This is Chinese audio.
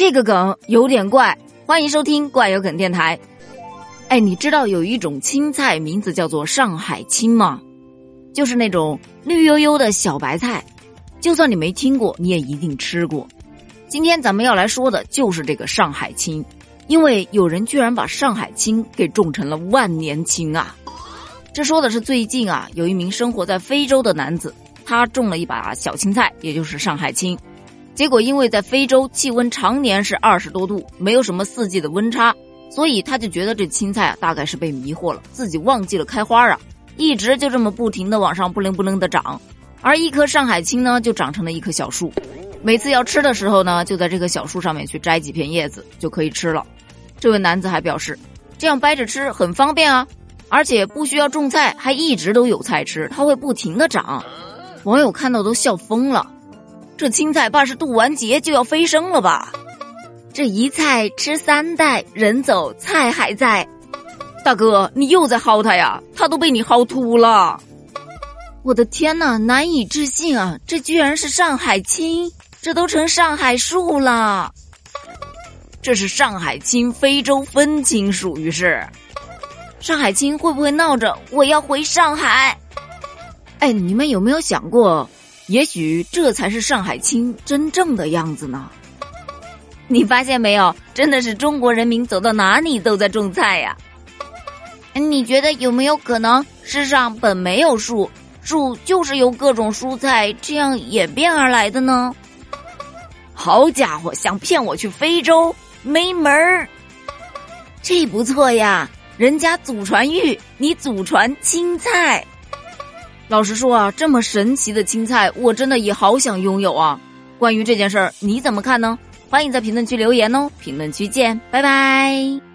这个梗有点怪，欢迎收听怪有梗电台。哎，你知道有一种青菜名字叫做上海青吗？就是那种绿油油的小白菜，就算你没听过，你也一定吃过。今天咱们要来说的就是这个上海青，因为有人居然把上海青给种成了万年青啊！这说的是最近啊，有一名生活在非洲的男子，他种了一把小青菜，也就是上海青。结果，因为在非洲气温常年是二十多度，没有什么四季的温差，所以他就觉得这青菜啊大概是被迷惑了，自己忘记了开花啊，一直就这么不停的往上不灵不灵的长，而一棵上海青呢就长成了一棵小树，每次要吃的时候呢，就在这棵小树上面去摘几片叶子就可以吃了。这位男子还表示，这样掰着吃很方便啊，而且不需要种菜，还一直都有菜吃，它会不停的长。网友看到都笑疯了。这青菜怕是渡完劫就要飞升了吧？这一菜吃三代，人走菜还在。大哥，你又在薅他呀？他都被你薅秃了！我的天哪，难以置信啊！这居然是上海青，这都成上海树了。这是上海青非洲分青，属于是。上海青会不会闹着我要回上海？哎，你们有没有想过？也许这才是上海青真正的样子呢。你发现没有？真的是中国人民走到哪里都在种菜呀。你觉得有没有可能世上本没有树，树就是由各种蔬菜这样演变而来的呢？好家伙，想骗我去非洲没门儿！这不错呀，人家祖传玉，你祖传青菜。老实说啊，这么神奇的青菜，我真的也好想拥有啊！关于这件事儿，你怎么看呢？欢迎在评论区留言哦！评论区见，拜拜。